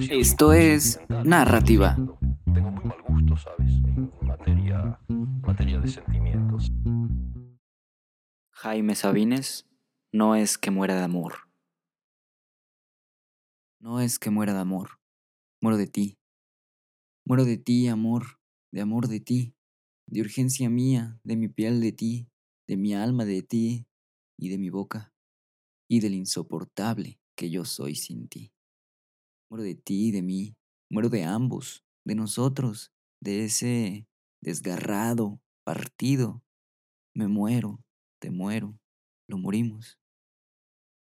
Esto es narrativa. Tengo muy mal gusto, ¿sabes? En materia, materia de sentimientos. Jaime Sabines no es que muera de amor. No es que muera de amor. Muero de ti. Muero de ti, amor, de amor de ti, de urgencia mía, de mi piel de ti, de mi alma de ti y de mi boca, y del insoportable que yo soy sin ti. Muero de ti de mí, muero de ambos, de nosotros, de ese desgarrado, partido. Me muero, te muero, lo morimos.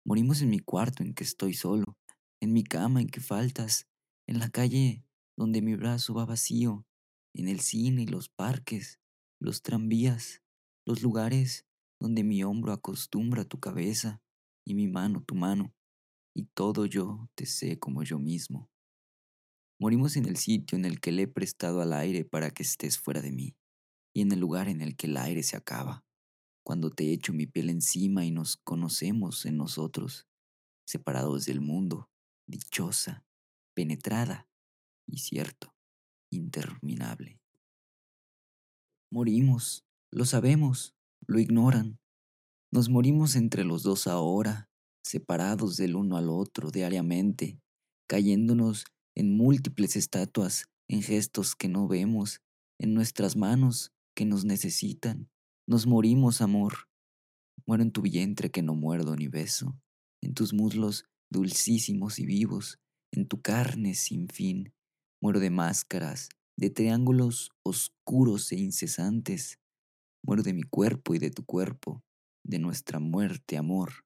Morimos en mi cuarto en que estoy solo, en mi cama en que faltas, en la calle donde mi brazo va vacío, en el cine y los parques, los tranvías, los lugares donde mi hombro acostumbra tu cabeza y mi mano tu mano, y todo yo te sé como yo mismo. Morimos en el sitio en el que le he prestado al aire para que estés fuera de mí, y en el lugar en el que el aire se acaba, cuando te echo mi piel encima y nos conocemos en nosotros, separados del mundo, dichosa, penetrada y cierto, interminable. Morimos, lo sabemos, lo ignoran. Nos morimos entre los dos ahora, separados del uno al otro diariamente, cayéndonos en múltiples estatuas, en gestos que no vemos, en nuestras manos que nos necesitan. Nos morimos, amor. Muero en tu vientre que no muerdo ni beso, en tus muslos dulcísimos y vivos, en tu carne sin fin. Muero de máscaras, de triángulos oscuros e incesantes. Muero de mi cuerpo y de tu cuerpo, de nuestra muerte, amor.